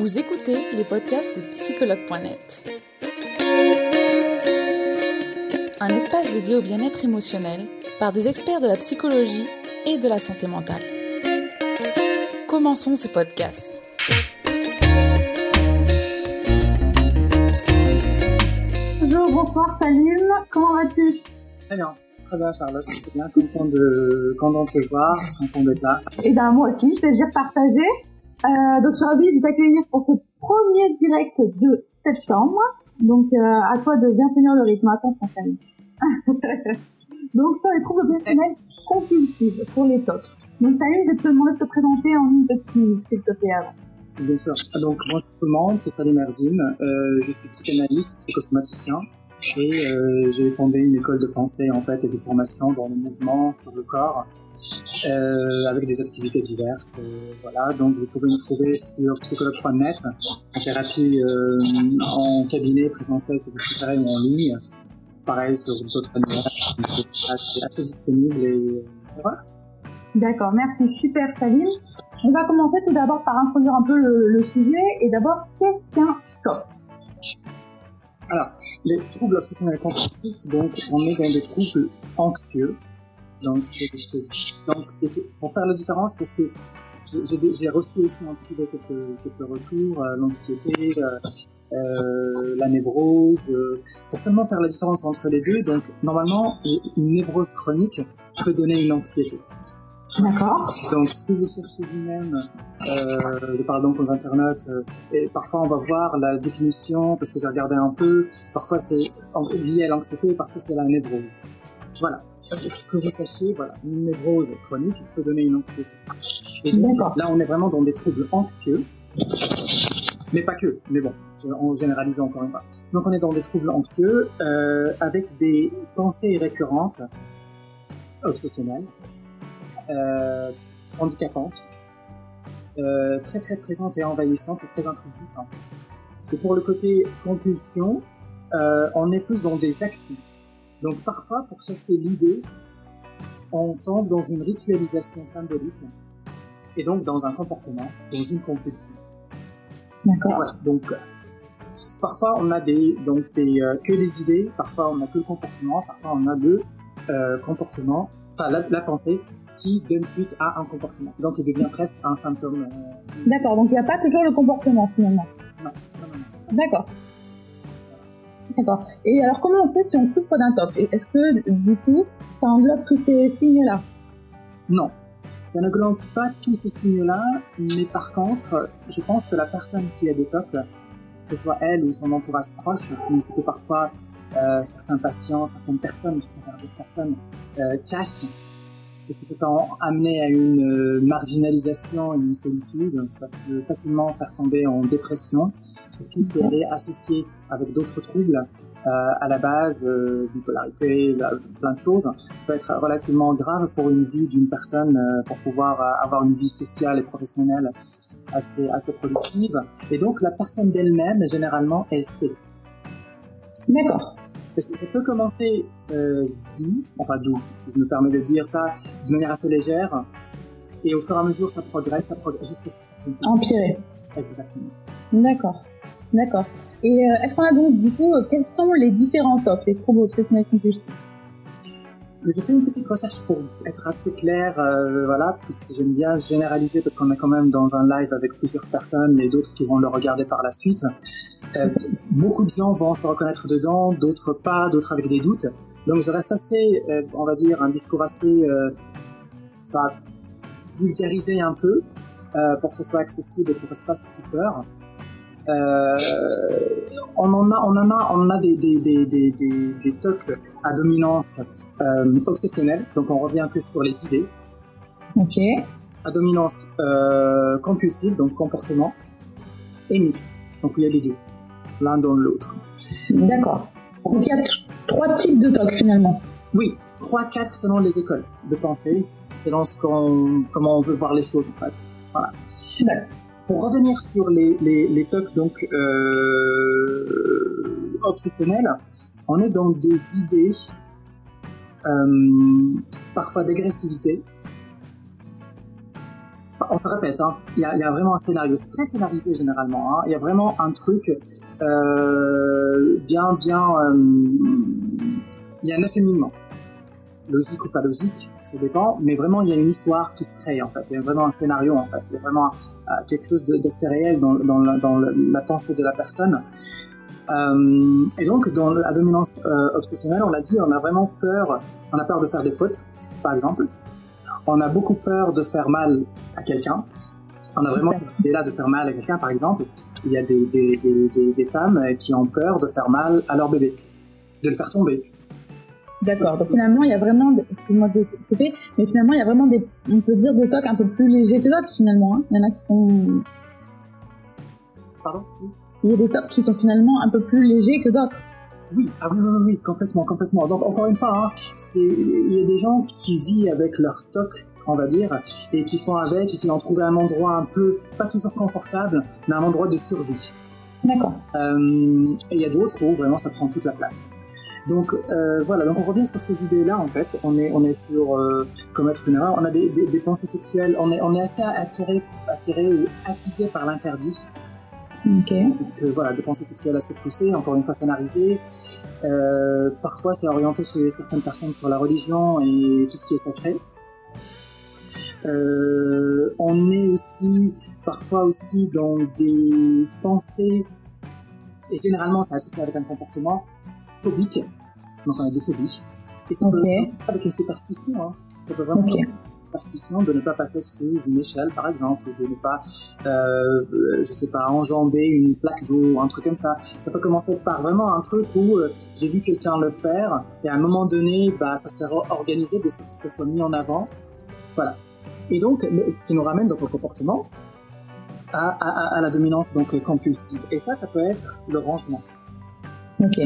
Vous écoutez les podcasts de psychologue.net. Un espace dédié au bien-être émotionnel par des experts de la psychologie et de la santé mentale. Commençons ce podcast. Bonjour, bonsoir Salim, comment vas-tu? Très bien, très bien Charlotte, très bien, content de, content de te voir, content d'être là. Et ben moi aussi, plaisir partagé. Euh, donc je suis ravie de vous accueillir pour ce premier direct de septembre. Donc euh, à toi de bien tenir le rythme, attention Salim. donc sur les troubles obsessionnels compulsifs, pour les TOC. Donc Salim, je vais te demander de te présenter en une petite, s'il te plaît avant. Bien sûr. Donc, bonjour tout le monde, c'est Salim Erzim. Euh, je suis psychanalyste, psychosomaticien et euh, j'ai fondé une école de pensée en fait et de formation dans le mouvement, sur le corps, euh, avec des activités diverses. Euh, voilà, donc vous pouvez me trouver sur psychologue.net, en thérapie en cabinet présentiel si vous préférez ou en ligne. Pareil sur d'autres manières, assez disponible et, et. D'accord, merci, super Salim. On va commencer tout d'abord par introduire un peu le, sujet et d'abord, qu'est-ce qu'un TOC Alors, les troubles obsessionnels compulsifs, donc on est dans des troubles anxieux. Donc, pour faire la différence, parce que j'ai reçu aussi en privé quelques, quelques retours, euh, l'anxiété, euh, euh, la névrose, euh, pour seulement faire la différence entre les deux. Donc, normalement, une névrose chronique peut donner une anxiété. D'accord. Donc, si vous cherchez vous-même, euh, je parle donc aux internautes, euh, et parfois on va voir la définition, parce que j'ai regardé un peu, parfois c'est lié à l'anxiété parce que c'est la névrose. Voilà, que vous sachiez, voilà, une névrose chronique peut donner une anxiété. Et donc, D'accord. là, on est vraiment dans des troubles anxieux, mais pas que, mais bon, en généralisant encore une fois. Donc, on est dans des troubles anxieux euh, avec des pensées récurrentes, obsessionnelles, euh, handicapante, euh, très très présente et envahissante, c'est très intrusif. hein. Et pour le côté compulsion, euh, on est plus dans des actions. Donc parfois, pour chasser l'idée, on tombe dans une ritualisation symbolique et donc dans un comportement, dans une compulsion. D'accord. Voilà. Donc parfois on a des donc des euh, que les idées, parfois on a que le comportement, parfois on a le euh, comportement, enfin la, la pensée qui donne suite à un comportement. Donc il devient presque un symptôme. euh, D'accord, donc il n'y a pas toujours le comportement finalement. Non, non, non. non. D'accord. D'accord. Et alors comment on sait si on souffre d'un TOC? Est-ce que du coup ça englobe tous ces signes-là? Non. Ça n'englobe pas tous ces signes-là, mais par contre, je pense que la personne qui a des TOC, que ce soit elle ou son entourage proche, même si que parfois euh, certains patients, certaines personnes, je préfère dire personnes, euh, cachent, parce que en amener à une euh, marginalisation une solitude, ça peut facilement faire tomber en dépression, surtout si elle est associée avec d'autres troubles euh, à la base, euh, bipolarité, la- plein de choses. Ça peut être relativement grave pour une vie d'une personne euh, pour pouvoir avoir une vie sociale et professionnelle assez, assez productive. Et donc la personne d'elle-même, généralement, elle sait. D'accord. Ça peut commencer euh, doux, enfin doux, si je me permets de dire ça, de manière assez légère, et au fur et à mesure ça progresse, ça progresse jusqu'à ce que ça plus. Empirer. Exactement. D'accord. D'accord. Et euh, est-ce qu'on a donc du coup, euh, quels sont les différents TOC, les troubles obsessionnels compulsifs? J'ai fait une petite recherche pour être assez clair, euh, voilà, parce que j'aime bien généraliser parce qu'on est quand même dans un live avec plusieurs personnes et d'autres qui vont le regarder par la suite. Euh, beaucoup de gens vont se reconnaître dedans, d'autres pas, d'autres avec des doutes. Donc je reste assez, euh, on va dire, un discours assez, euh, ça vulgarisé un peu euh, pour que ce soit accessible et que ça fasse pas surtout peur. Euh, on en a, on en a, on a des des des des des, des tocs à dominance euh, obsessionnelle. Donc on revient que sur les idées. Ok. À dominance euh, compulsive, donc comportement, et mixte. Donc il y a les deux, l'un dans l'autre. D'accord. Donc il y a trois types de TOC finalement. Oui, trois, quatre selon les écoles de pensée, selon ce qu'on, comment on veut voir les choses en fait. Voilà. D'accord. Pour revenir sur les, les, donc euh, obsessionnels, on est dans des idées euh, parfois d'agressivité, on se répète, hein. il, y a, vraiment un scénario. C'est très scénarisé généralement. Hein. Il y a vraiment un truc euh, bien, bien. Il y a un acheminement. Logique ou pas logique, ça dépend. Mais vraiment, il y a une histoire qui se crée en fait. Il y a vraiment un scénario en fait. Il y a vraiment euh, quelque chose d'assez réel dans, la, pensée de la personne. Euh, et donc, dans la dominance euh, obsessionnelle, on l'a dit, on a vraiment peur. On a peur de faire des fautes, par exemple. On a beaucoup peur de faire mal à quelqu'un. On a vraiment cette idée-là de faire mal à quelqu'un, par exemple. Il y a des, des, femmes qui ont peur de faire mal à leur bébé, de le faire tomber. D'accord. Donc finalement, il y a vraiment, moi de mais finalement, il y a vraiment des, on peut dire des tocs un peu plus légers que d'autres finalement. Hein. Il y en a qui sont. Pardon? Oui. Il y a des tocs qui sont finalement un peu plus légers que d'autres. Oui, ah oui, oui, oui, complètement, complètement. Donc encore une fois, hein, c'est il y a des gens qui vivent avec leur toc, on va dire, et qui font avec, et qui ont trouvé un endroit un peu, pas toujours confortable, mais un endroit de survie. D'accord. Euh, et il y a d'autres où vraiment ça prend toute la place. Donc euh, voilà, donc on revient sur ces idées-là en fait. On est on est sur euh, commettre une erreur. On a des, des, des, pensées sexuelles. On est on est assez attiré attiré ou attisé par l'interdit. Okay. Donc euh, voilà, des pensées sexuelles assez poussées, encore une fois scénarisées. Euh, parfois, c'est orienté chez certaines personnes sur la religion et tout ce qui est sacré. On est aussi parfois aussi dans des pensées, et généralement c'est associé avec un comportement phobique, donc on a des phobies. Et ça okay. peut avec une superstition, hein. ça peut vraiment okay superstition de ne pas passer sous une échelle, par exemple, de ne pas, euh, je sais pas, enjamber une flaque d'eau ou un truc comme ça. Ça peut commencer par vraiment un truc où euh, j'ai vu quelqu'un le faire et à un moment donné, bah, ça s'est organisé de sorte que ça soit mis en avant. Voilà. Et donc, ce qui nous ramène donc au comportement, à, à, à la dominance donc compulsive. Et ça, ça peut être le rangement. Ok.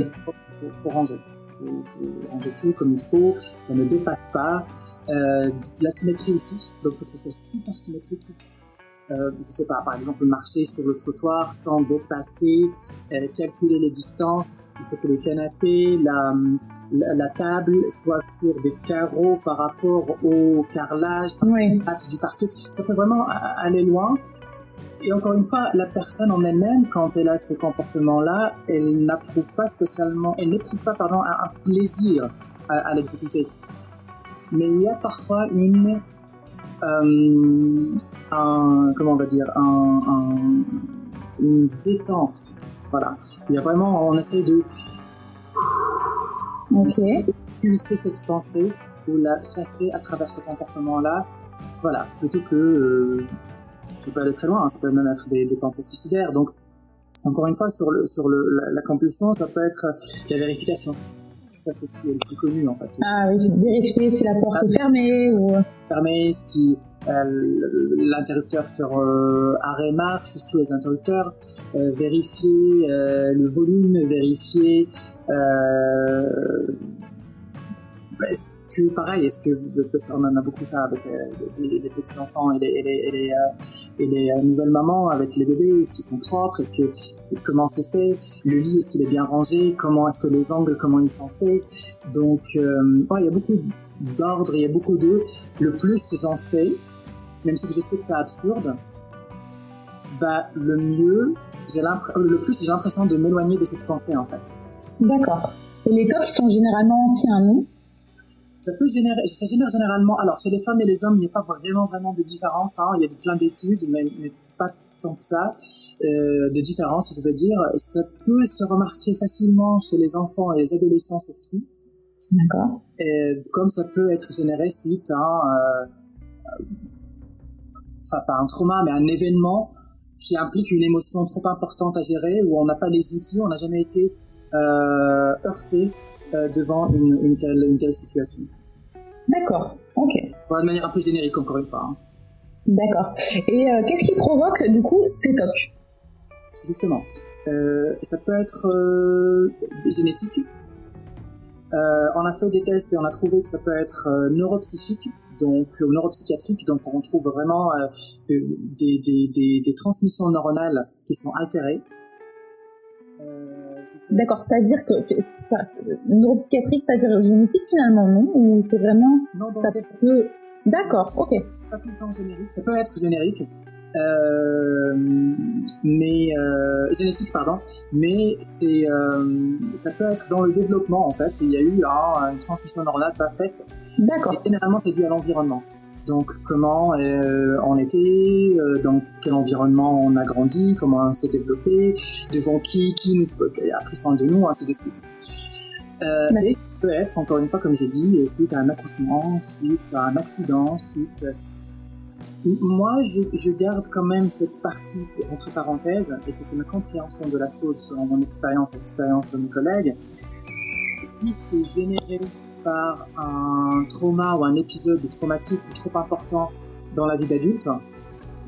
Faut, faut ranger faut, faut ranger tout comme il faut, ça ne dépasse pas. Euh, de la symétrie aussi, donc il faut que ça soit super symétrique. Euh, je sais pas, par exemple marcher sur le trottoir sans dépasser, euh, calculer les distances. Il faut que le canapé, la, la, la, table soit sur des carreaux par rapport au carrelage, par oui. du parquet. Ça peut vraiment aller loin. Et encore une fois, la personne en elle-même, quand elle a ces comportements-là, elle n'approuve pas spécialement, elle n'éprouve pas, pardon, un, plaisir à, à l'exécuter. Mais il y a parfois une, euh, un, comment on va dire, un, un, une détente. Voilà. Il y a vraiment, on essaie de, okay. pulser cette pensée ou la chasser à travers ce comportement-là. Voilà. Plutôt que, euh, ça peut aller très loin, hein. ça peut même être des, des pensées suicidaires. Donc, encore une fois, sur, le, sur le, la, la, compulsion, ça peut être la vérification. Ça, c'est ce qui est le plus connu, en fait. Ah oui, vérifier si la porte ah, est fermée ou... Fermée, si euh, l'interrupteur sur euh, arrêt marche, surtout les interrupteurs. Euh, vérifier euh, le volume, vérifier est-ce que, pareil, est-ce que, on en a beaucoup ça avec euh, les, petits enfants et les, euh, euh, nouvelles mamans avec les bébés, est-ce qu'ils sont propres, est-ce que, comment c'est fait, le lit, est-ce qu'il est bien rangé, comment est-ce que les angles, comment ils sont faits. Donc, il y a beaucoup d'ordre, il y a beaucoup de, le plus j'en fais, même si je sais que c'est absurde, bah, le mieux, j'ai le plus j'ai l'impression de m'éloigner de cette pensée, en fait. D'accord. Et les tocs sont généralement anciens, non? Ça peut générer, ça génère généralement, alors chez les femmes et les hommes, il n'y a pas vraiment, vraiment de différence, hein. il y a plein d'études, mais, mais, pas tant que ça, euh, de différence, je veux dire. Ça peut se remarquer facilement chez les enfants et les adolescents surtout. D'accord. Et comme ça peut être généré suite à, euh, enfin pas un trauma, mais un événement qui implique une émotion trop importante à gérer, où on n'a pas les outils, on n'a jamais été euh, heurté euh, devant une, une, telle, une telle situation. D'accord, ok. Voilà, de manière un peu générique, encore une fois. Hein. D'accord. Et euh, qu'est-ce qui provoque, du coup, ces tocs? Justement, euh, ça peut être euh, génétique. On a fait des tests et on a trouvé que ça peut être neuropsychique, donc neuropsychiatrique, donc on trouve vraiment des, des, des, des, transmissions neuronales qui sont altérées. D'accord, c'est-à-dire que ça, neuropsychiatrique, c'est-à-dire génétique finalement, non Ou c'est vraiment non, donc, ça peut D'accord, ok. Pas tout le temps générique, ça peut être générique, euh, mais euh, génétique pardon, mais c'est euh, ça peut être dans le développement en fait. Il y a eu une transmission neuronale pas faite. D'accord. Et généralement c'est dû à l'environnement. Donc comment euh, on était, euh, dans quel environnement on a grandi, comment on s'est développé, devant qui, qui nous a pris soin de nous, ainsi de suite. Euh, et peut être, encore une fois, comme j'ai dit, suite à un accouchement, suite à un accident, suite... Moi, je, je garde quand même cette partie entre parenthèses, et c'est ma compréhension de la chose selon mon expérience et l'expérience de mes collègues. Si c'est généré par un trauma ou un épisode traumatique ou trop important dans la vie d'adulte,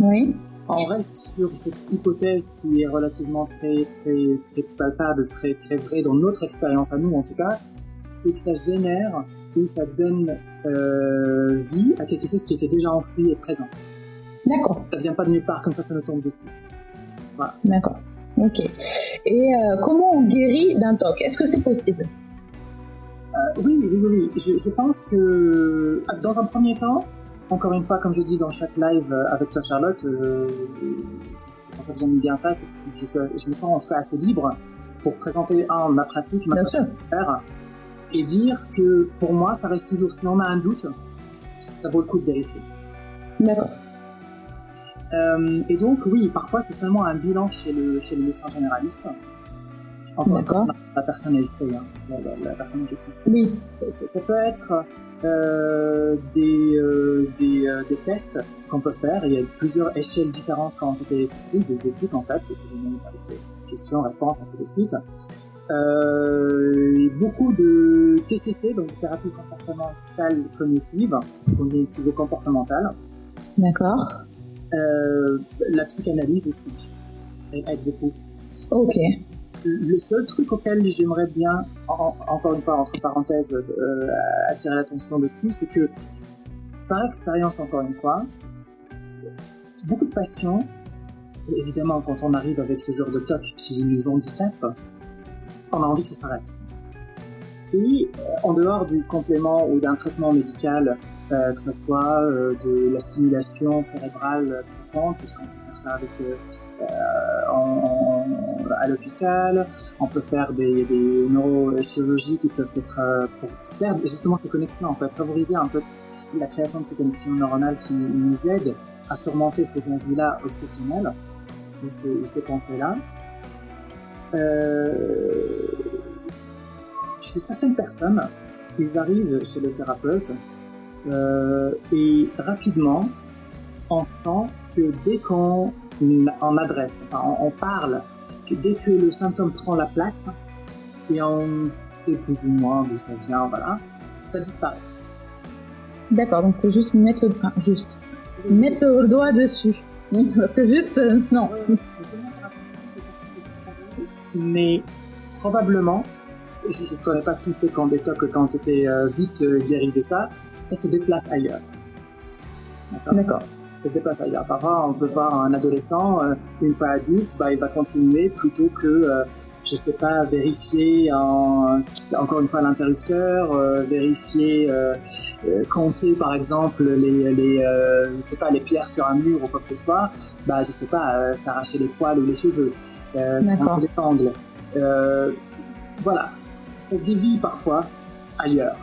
oui. on reste sur cette hypothèse qui est relativement très très très palpable, très très vraie dans notre expérience à nous en tout cas, c'est que ça génère ou ça donne euh, vie à quelque chose qui était déjà enfoui et présent. D'accord. Ça vient pas de nulle part comme ça, ça nous tombe dessus. Voilà. D'accord. Ok. Et euh, comment on guérit d'un TOC? Est-ce que c'est possible? Euh, oui, oui, oui, oui. Je, je, pense que dans un premier temps, encore une fois, comme je dis dans chaque live avec toi, Charlotte, euh, c'est pour ça que j'aime bien ça, c'est que je, je, me sens en tout cas assez libre pour présenter un, ma pratique, ma façon de faire, et dire que pour moi, ça reste toujours, si on a un doute, ça vaut le coup de vérifier. D'accord. Euh, et donc, oui, parfois c'est seulement un bilan chez le, chez le médecin généraliste. Encore une fois, la personne elle sait, hein, la, la, personne en question. Oui. Ça, ça peut être euh, des, euh, des, euh, des, tests qu'on peut faire. Il y a plusieurs échelles différentes qui ont été sorties, des études en fait, donner avec des questions, réponses, ainsi de suite. Beaucoup de TCC, donc thérapie comportementale cognitive, cognitivo-comportementale. D'accord. La psychanalyse aussi, elle aide beaucoup. Ok. Le seul truc auquel j'aimerais bien, en, encore une fois, entre parenthèses, euh, attirer l'attention dessus, c'est que, par expérience, encore une fois, beaucoup de patients, et évidemment, quand on arrive avec ce genre de TOC qui nous handicape, on a envie que ça s'arrête. Et euh, en dehors du complément ou d'un traitement médical, euh, que ce soit de la stimulation cérébrale profonde, puisqu'on peut faire ça avec en, l'hôpital, on peut faire des, neurochirurgies qui peuvent être pour faire justement ces connexions en fait, favoriser un peu la création de ces connexions neuronales qui nous aident à surmonter ces envies-là obsessionnelles ou ces, ou ces pensées-là. Euh, chez certaines personnes, ils arrivent chez le thérapeute euh, et rapidement, on sent que dès qu'on en adresse, enfin on, on, parle, que dès que le symptôme prend la place et on sait plus ou moins d'où ça vient, voilà, ça disparaît. D'accord, donc c'est juste mettre le, enfin, juste oui. mettre le doigt dessus. Parce que juste, euh, non. Mais seulement faire attention que parfois ça disparaît. Mais probablement, je ne connais pas tous ceux qui ont des tocs quand tu étais euh, vite euh, guéri de ça, ça se déplace ailleurs. D'accord. Se déplace ailleurs. Parfois, on peut voir un adolescent, euh, une fois adulte, bah, il va continuer plutôt que, euh, je sais pas, vérifier en, encore une fois l'interrupteur, euh, vérifier, compter par exemple les, les je sais pas, les pierres sur un mur ou quoi que ce soit, bah, je sais pas, s'arracher les poils ou les cheveux, euh, faire des angles. voilà. Ça se dévie parfois ailleurs.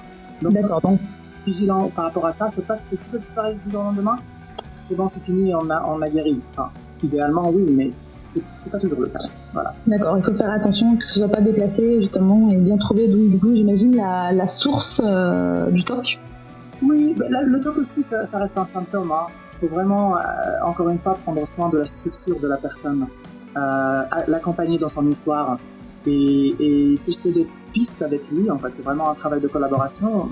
Donc, D'accord. Donc, vigilant par rapport à ça. C'est pas que c'est ça disparaît du jour au lendemain. C'est bon, c'est fini, on a, on a guéri. Enfin, idéalement, oui, mais c'est pas toujours le cas. Voilà. D'accord, il faut faire attention que ce soit pas déplacé, justement, et bien trouver d'où, du coup, j'imagine, la, la, source euh, du TOC. Oui, bah, la, le TOC aussi, ça, ça, reste un symptôme. Il hein. faut vraiment, euh, encore une fois, prendre soin de la structure de la personne, euh, l'accompagner dans son histoire et, et tester des pistes avec lui. En fait, c'est vraiment un travail de collaboration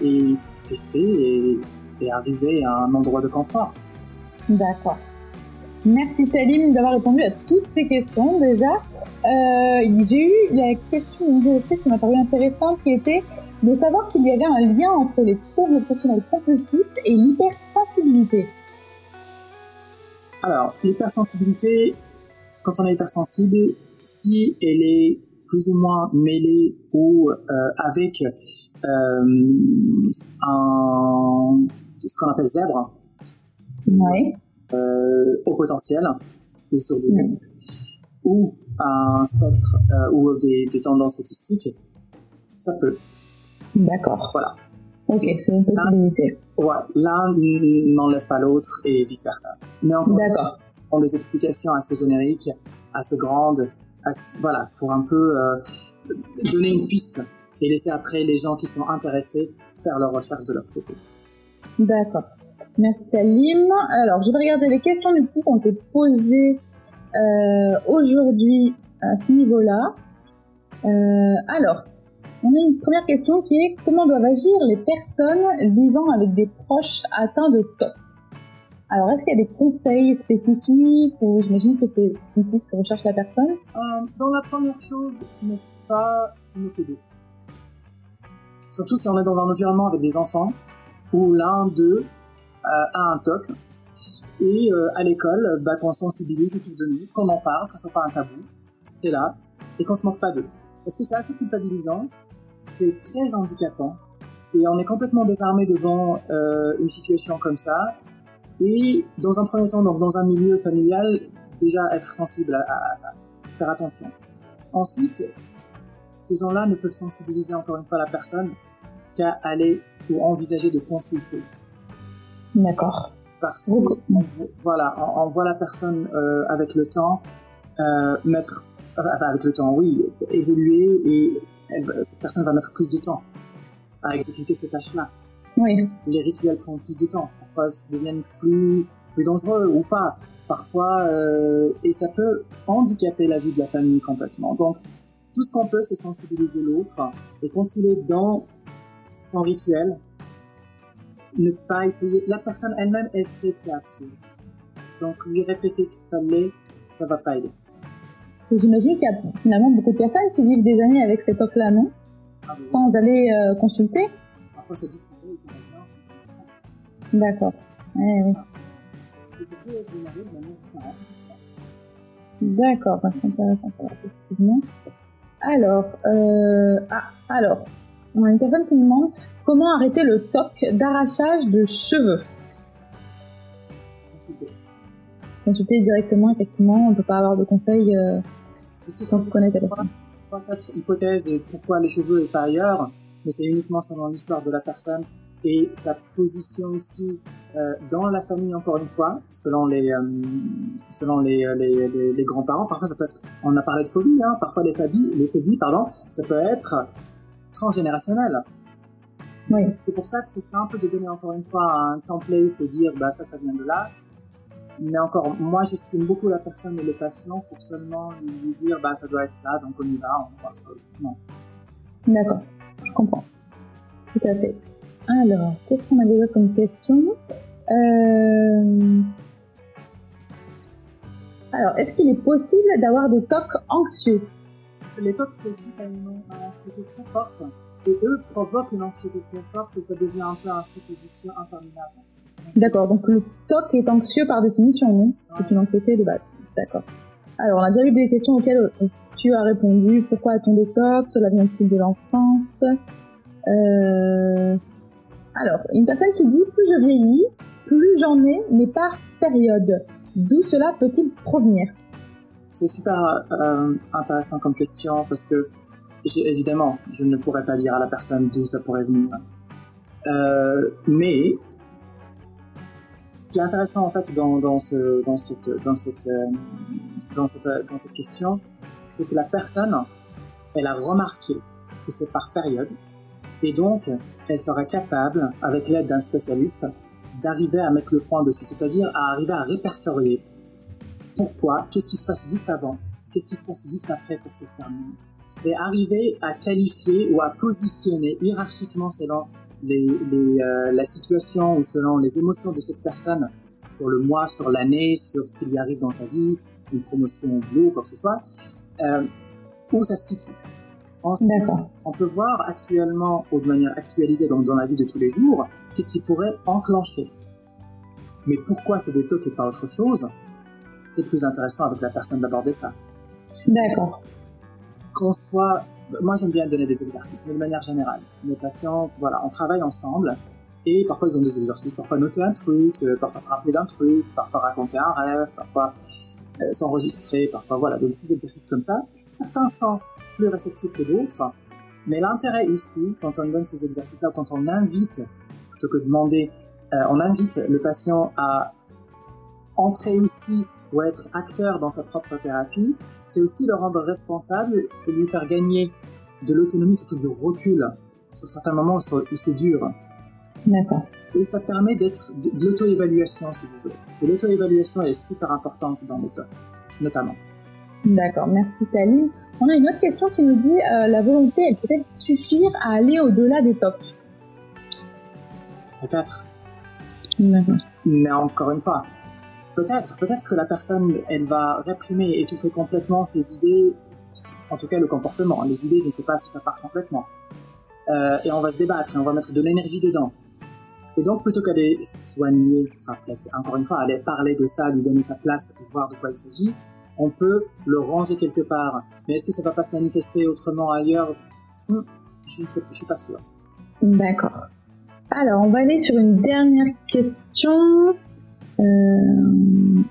et tester et, et, arriver à un endroit de confort. D'accord. Merci Salim d'avoir répondu à toutes ces questions déjà. Euh, j'ai eu la question qui m'a paru intéressante qui était de savoir s'il y avait un lien entre les troubles obsessionnels compulsifs et l'hypersensibilité. Alors, l'hypersensibilité, quand on est hypersensible, si elle est plus ou moins mêlé ou euh, avec euh, un ce qu'on appelle zèbre, Ouais. euh, au potentiel, ou sur du ou un spectre euh, ou des, des tendances autistiques, ça peut. D'accord. Voilà. Ok, c'est une possibilité. Ouais, l'un n'enlève pas l'autre et vice versa. Mais encore ont des explications assez génériques, assez grandes, assez- voilà, pour un peu euh, donner une piste et laisser après les gens qui sont intéressés faire leurs recherches de leur côté. D'accord. Merci Salim. Alors, je vais regarder les questions du coup qui ont été posées euh, aujourd'hui à ce niveau-là. Euh, alors, on a une première question qui est comment doivent agir les personnes vivant avec des proches atteints de TOC? Alors, est-ce qu'il y a des conseils spécifiques ou j'imagine que c'est ici ce que recherche la personne? Euh, dans la première chose, ne pas se moquer d'eux. Surtout si on est dans un environnement avec des enfants où l'un d'eux euh, a un TOC et euh, à l'école, bah, qu'on sensibilise autour de nous, qu'on en parle, que ce soit pas un tabou, c'est là, et qu'on se moque pas d'eux. Parce que c'est assez culpabilisant, c'est très handicapant, et on est complètement désarmé devant euh, une situation comme ça. Et dans un premier temps, donc dans un milieu familial, déjà être sensible à, à- à ça, faire attention. Ensuite, ces gens-là ne peuvent sensibiliser encore une fois la personne qu'à aller ou envisager de consulter. D'accord. Parce que on voilà, on, on voit la personne euh, avec le temps euh, mettre, enfin avec le temps, oui, évoluer et elle cette personne va mettre plus de temps à exécuter ces tâches-là. Oui. Les rituels prennent plus de temps, parfois se deviennent plus plus dangereux ou pas. Parfois, euh, et ça peut handicaper la vie de la famille complètement. Donc, tout ce qu'on peut, c'est sensibiliser l'autre et quand il est dans son rituel, ne pas essayer. La personne elle-même, elle sait que c'est absurde. Donc, lui répéter que ça l'est, ça va pas aider. Et j'imagine qu'il y a finalement beaucoup de personnes qui vivent des années avec ces TOC-là, non? Ah, mais Sans aller euh, consulter? Parfois, ça disparaît ça revient, c'est un stress. D'accord. Eh oui. Et ça peut généré de manière différente à chaque fois. D'accord, bah, c'est intéressant ça, effectivement. Alors, euh, ah, alors, on a une personne qui nous demande comment arrêter le TOC d'arrachage de cheveux. Consulter. Consulter directement, effectivement, on ne peut pas avoir de conseils euh, Parce que sans ça connaître la personne. quatre hypothèses et pourquoi les cheveux et pas ailleurs, mais c'est uniquement selon l'histoire de la personne et sa position aussi euh, dans la famille encore une fois, selon les euh, selon les, euh, les, les, les grands-parents. Parfois ça peut être, on a parlé de phobie, hein, parfois les phobies, les phobies pardon, ça peut être transgénérationnel. Oui, C'est pour ça que c'est simple de donner encore une fois un template et dire bah ça ça vient de là. Mais encore, moi j'estime beaucoup la personne et le patient pour seulement lui dire bah ça doit être ça, donc on y va, on va voir ce que. Non. d'accord, je comprends. Tout à fait. Alors, qu'est-ce qu'on a déjà comme question? Euh, Alors, est-ce qu'il est possible d'avoir des TOC anxieux? Les TOC c'est suite à une à une anxiété très forte et eux provoquent une anxiété très forte et ça devient un peu un cycle vicieux interminable. D'accord, donc le TOC est anxieux par définition, non? C'est une anxiété de base. D'accord. Alors, on a déjà eu des questions auxquelles euh, tu as répondu. Pourquoi a-t-on des TOC Cela vient-il de l'enfance? Euh, Alors, une personne qui dit plus je vieillis, plus j'en ai, mais par période. D'où cela peut-il provenir? C'est super euh, intéressant comme question parce que évidemment, je ne pourrais pas dire à la personne d'où ça pourrait venir. Euh, mais ce qui est intéressant en fait dans, dans, ce, dans, cette, question, c'est que la personne, a remarqué que c'est par période et donc elle serait capable, avec l'aide d'un spécialiste, d'arriver à mettre le point dessus, c'est-à-dire à arriver à répertorier pourquoi, qu'est-ce qui se passe juste avant, qu'est-ce qui se passe juste après pour que ça se termine. Et arriver à qualifier ou à positionner hiérarchiquement selon les, les, euh, la situation ou selon les émotions de cette personne sur le mois, sur l'année, sur ce qui lui arrive dans sa vie, une promotion au boulot, quoi que ce soit, euh, où ça se situe. Ensuite, on peut voir actuellement, ou de manière actualisée dans, dans la vie de tous les jours, qu'est-ce qui pourrait enclencher. Mais pourquoi c'est des et pas autre chose? C'est plus intéressant avec la personne d'aborder ça. D'accord. Qu'on soit... Moi, j'aime bien donner des exercices, mais de manière générale. Mes patients, voilà, on travaille ensemble Et parfois, ils ont des exercices, parfois noter un truc, euh, parfois se rappeler d'un truc, parfois raconter un rêve, parfois euh, s'enregistrer, parfois voilà, des petits exercices comme ça. Certains sont plus réceptifs que d'autres, mais l'intérêt ici, quand on donne ces exercices-là, quand on invite, plutôt que de demander, euh, on invite le patient à entrer aussi ou être acteur dans sa propre thérapie, c'est aussi le rendre responsable et lui faire gagner de l'autonomie, surtout du recul, sur certains moments où c'est dur. D'accord. Et ça permet d'être de, l'auto-évaluation, si vous voulez. Et l'auto-évaluation, elle est super importante dans les TOC, notamment. D'accord, merci Salim. On a une autre question qui nous dit euh, la volonté, elle peut-elle suffire à aller au-delà des TOC Peut-être. Mais encore une fois, peut-être, peut-être que la personne, elle va réprimer étouffer complètement ses idées, en tout cas le comportement. Les idées, je ne sais pas si ça part complètement. Euh, et on va se débattre on va mettre de l'énergie dedans. Et donc, plutôt qu'aller soigner, enfin, encore une fois, aller parler de ça, lui donner sa place voir de quoi il s'agit, on peut le ranger quelque part. Mais est-ce que ça va pas se manifester autrement ailleurs? Hmm, Je ne sais, je suis pas sûr. D'accord. Alors, on va aller sur une dernière question. Euh...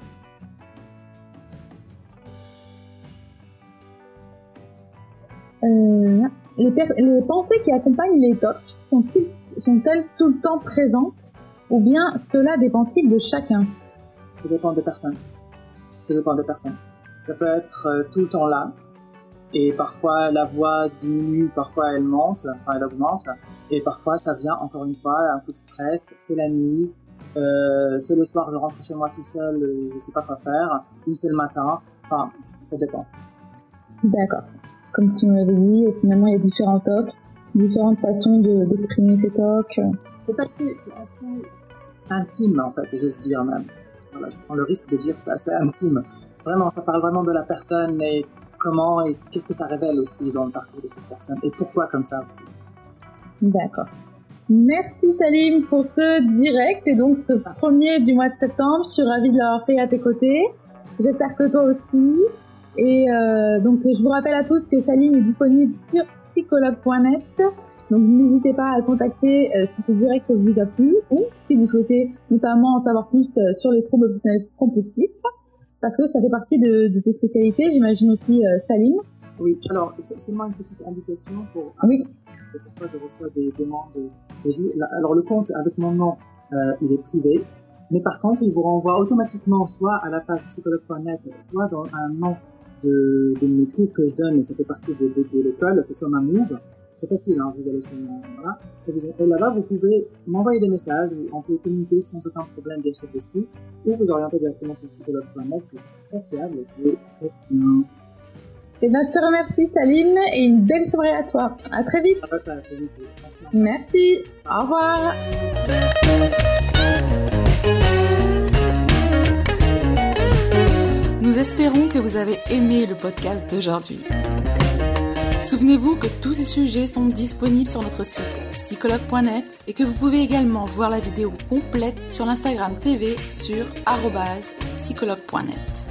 Euh, les, pensées qui accompagnent les TOC sont-ils sont-elles tout le temps présentes ou bien cela dépend-il de chacun? Ça dépend des personnes. Ça dépend des personnes. Ça peut être euh, tout le temps là et parfois la voix diminue, parfois elle monte, enfin elle augmente et parfois ça vient encore une fois un coup de stress, c'est la nuit, euh, c'est le soir je rentre chez moi tout seul, je sais pas quoi faire ou c'est le matin, enfin ça dépend. D'accord. Comme tu m'avais dit, finalement il y a différents tocs différentes façons d'exprimer ces tocs. C'est assez, assez intime en fait, j'ose dire même. Voilà, je prends le risque de dire que c'est assez intime. Vraiment, ça parle vraiment de la personne et comment et qu'est-ce que ça révèle aussi dans le parcours de cette personne et pourquoi comme ça aussi. D'accord. Merci Salim pour ce direct et donc ce premier du mois de septembre. Je suis ravie de l'avoir fait à tes côtés. J'espère que toi aussi. Et euh, donc je vous rappelle à tous que Salim est disponible sur psychologue.net. Donc n'hésitez pas à le contacter euh, si ce direct vous a plu ou si vous souhaitez notamment en savoir plus euh, sur les troubles obsessionnels compulsifs, parce que ça fait partie de, tes spécialités, j'imagine aussi euh, Salim. Oui, alors seulement une petite indication pour... Oui. Parfois je reçois des demandes. alors le compte avec mon nom, il est privé, mais par contre il vous renvoie automatiquement soit à la page psychologue.net, soit dans un nom de, mes cours que je donne, et ça fait partie de, l'école, c'est sur ma move. C'est facile, hein, vous allez sur mon, voilà. Et là-bas, vous pouvez m'envoyer des messages, on peut communiquer sans aucun problème, bien dessus, ou vous orienter directement sur psychologue.net, c'est très fiable, c'est très bien. Et eh ben, je te remercie, Salim, et une belle soirée à toi. À très vite. À très vite. Merci. Merci. Au revoir. Nous espérons que vous avez aimé le podcast d'aujourd'hui. Souvenez-vous que tous ces sujets sont disponibles sur notre site psychologue.net et que vous pouvez également voir la vidéo complète sur l'Instagram TV sur psychologue.net.